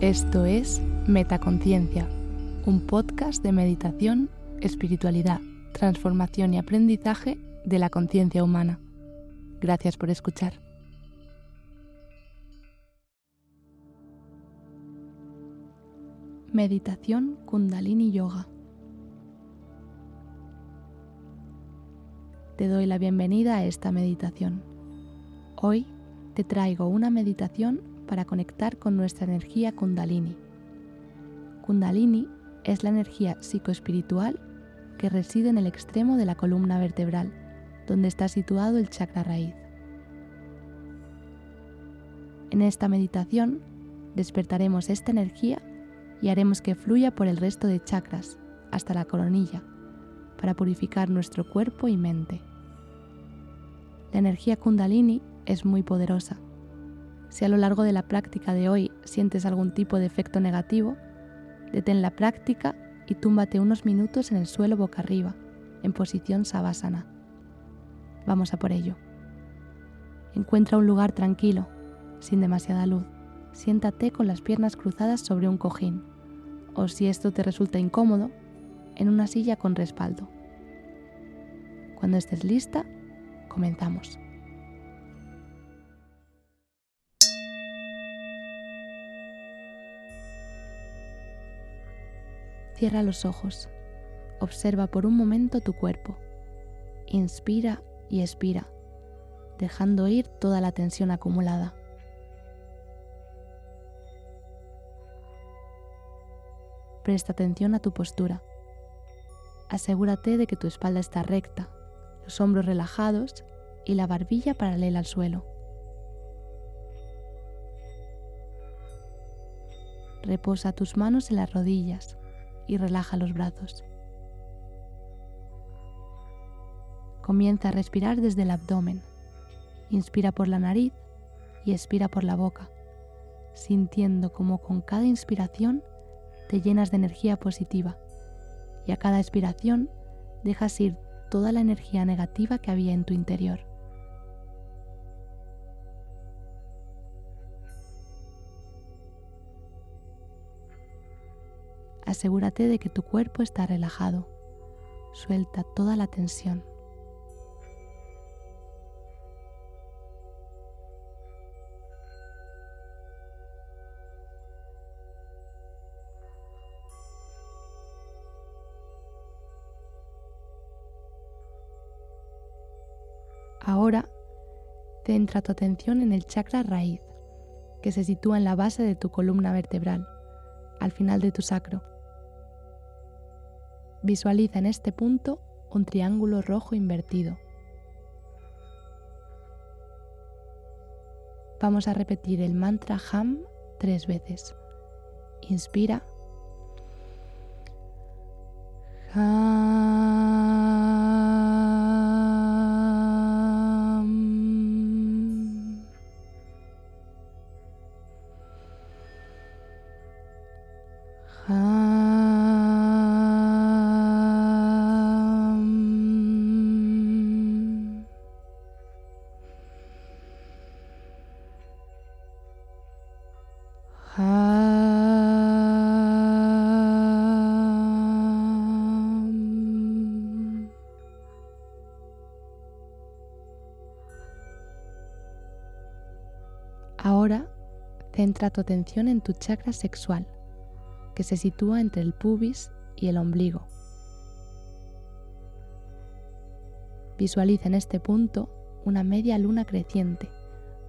Esto es Metaconciencia, un podcast de meditación, espiritualidad, transformación y aprendizaje de la conciencia humana. Gracias por escuchar. Meditación Kundalini Yoga. Te doy la bienvenida a esta meditación. Hoy te traigo una meditación para conectar con nuestra energía kundalini. Kundalini es la energía psicoespiritual que reside en el extremo de la columna vertebral, donde está situado el chakra raíz. En esta meditación despertaremos esta energía y haremos que fluya por el resto de chakras hasta la coronilla para purificar nuestro cuerpo y mente. La energía kundalini es muy poderosa si a lo largo de la práctica de hoy sientes algún tipo de efecto negativo, detén la práctica y túmbate unos minutos en el suelo boca arriba, en posición savasana. Vamos a por ello. Encuentra un lugar tranquilo, sin demasiada luz. Siéntate con las piernas cruzadas sobre un cojín, o si esto te resulta incómodo, en una silla con respaldo. Cuando estés lista, comenzamos. Cierra los ojos. Observa por un momento tu cuerpo. Inspira y expira, dejando ir toda la tensión acumulada. Presta atención a tu postura. Asegúrate de que tu espalda está recta, los hombros relajados y la barbilla paralela al suelo. Reposa tus manos en las rodillas y relaja los brazos. Comienza a respirar desde el abdomen. Inspira por la nariz y expira por la boca, sintiendo como con cada inspiración te llenas de energía positiva y a cada expiración dejas ir toda la energía negativa que había en tu interior. Asegúrate de que tu cuerpo está relajado. Suelta toda la tensión. Ahora, centra tu atención en el chakra raíz, que se sitúa en la base de tu columna vertebral, al final de tu sacro. Visualiza en este punto un triángulo rojo invertido. Vamos a repetir el mantra Ham tres veces. Inspira. Ahora centra tu atención en tu chakra sexual, que se sitúa entre el pubis y el ombligo. Visualiza en este punto una media luna creciente,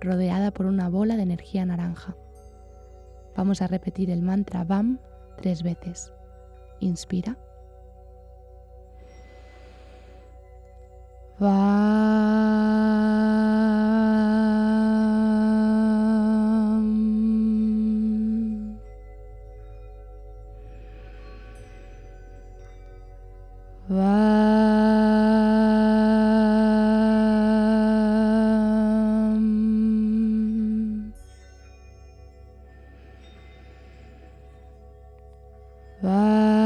rodeada por una bola de energía naranja. Vamos a repetir el mantra BAM tres veces. Inspira. Ahora,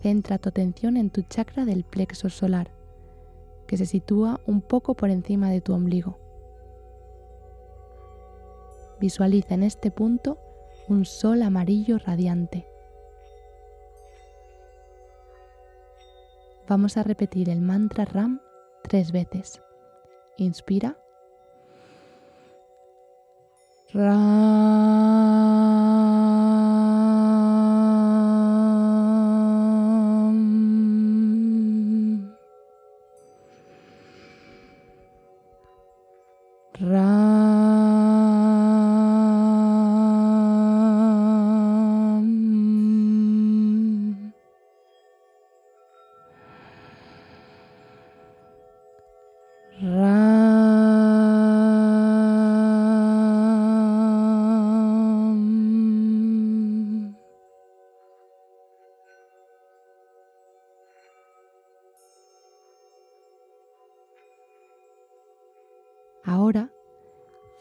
centra tu atención en tu chakra del plexo solar, que se sitúa un poco por encima de tu ombligo. Visualiza en este punto un sol amarillo radiante. Vamos a repetir el mantra RAM tres veces. Inspira. Ahora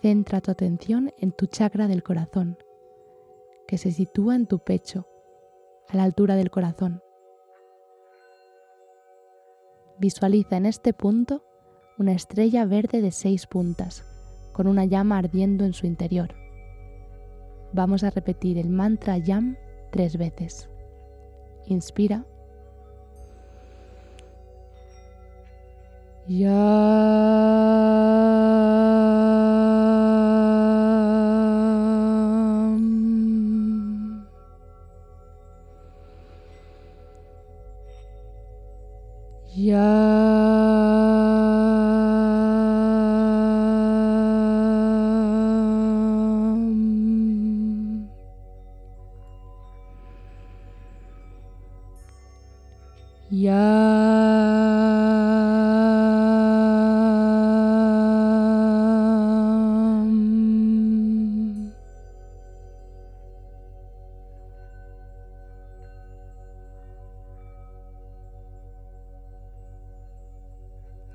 centra tu atención en tu chakra del corazón, que se sitúa en tu pecho, a la altura del corazón. Visualiza en este punto una estrella verde de seis puntas, con una llama ardiendo en su interior. Vamos a repetir el mantra YAM tres veces. Inspira.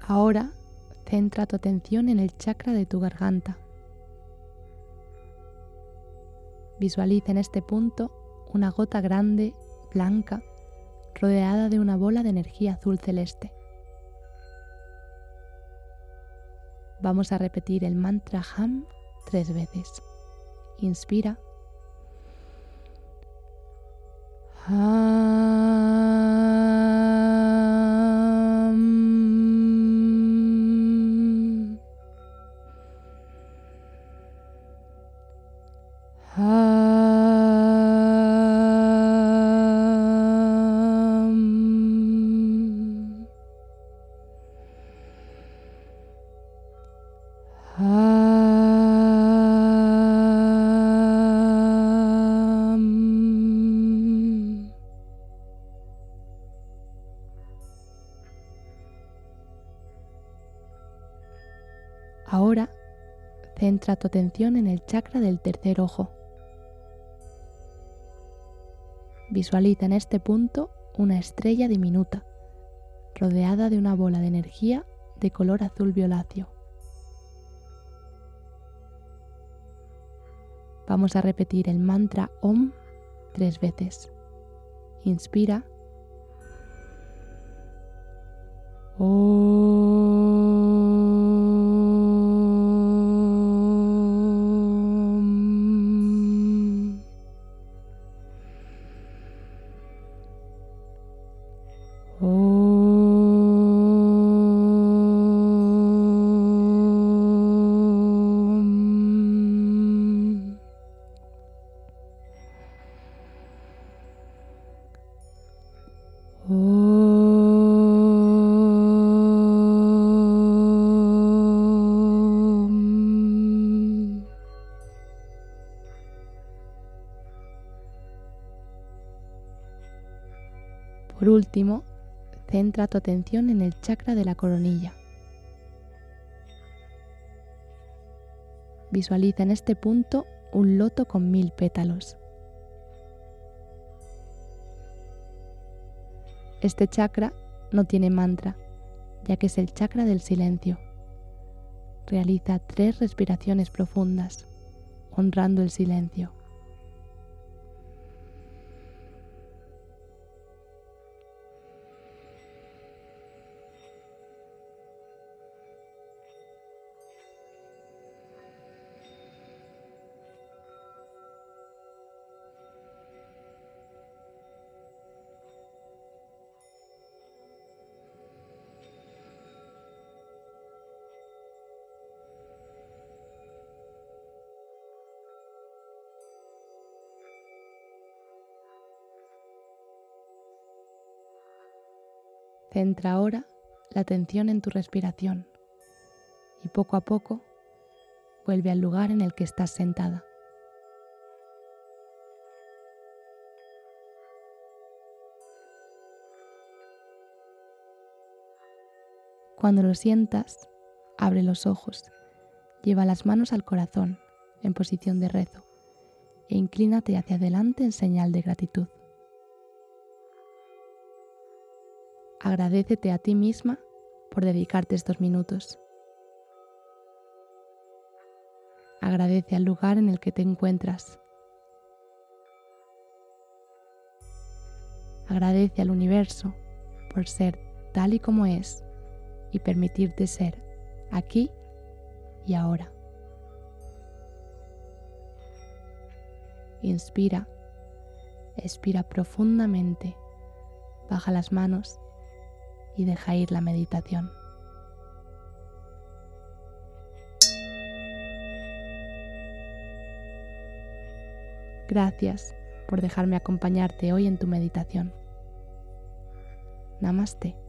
Ahora centra tu atención en el chakra de tu garganta. Visualiza en este punto una gota grande, blanca, rodeada de una bola de energía azul celeste. Vamos a repetir el mantra Ham tres veces. Inspira. Ahora centra tu atención en el chakra del tercer ojo. Visualiza en este punto una estrella diminuta, rodeada de una bola de energía de color azul violáceo. Vamos a repetir el mantra OM tres veces. Inspira. Por último, centra tu atención en el chakra de la coronilla. Visualiza en este punto un loto con mil pétalos. Este chakra no tiene mantra, ya que es el chakra del silencio. Realiza tres respiraciones profundas, honrando el silencio. Centra ahora la atención en tu respiración y poco a poco vuelve al lugar en el que estás sentada. Cuando lo sientas, abre los ojos, lleva las manos al corazón en posición de rezo e inclínate hacia adelante en señal de gratitud. Agradecete a ti misma por dedicarte estos minutos. Agradece al lugar en el que te encuentras. Agradece al universo por ser tal y como es y permitirte ser aquí y ahora. Inspira, expira profundamente, baja las manos y deja ir la meditación. Gracias por dejarme acompañarte hoy en tu meditación. Namaste.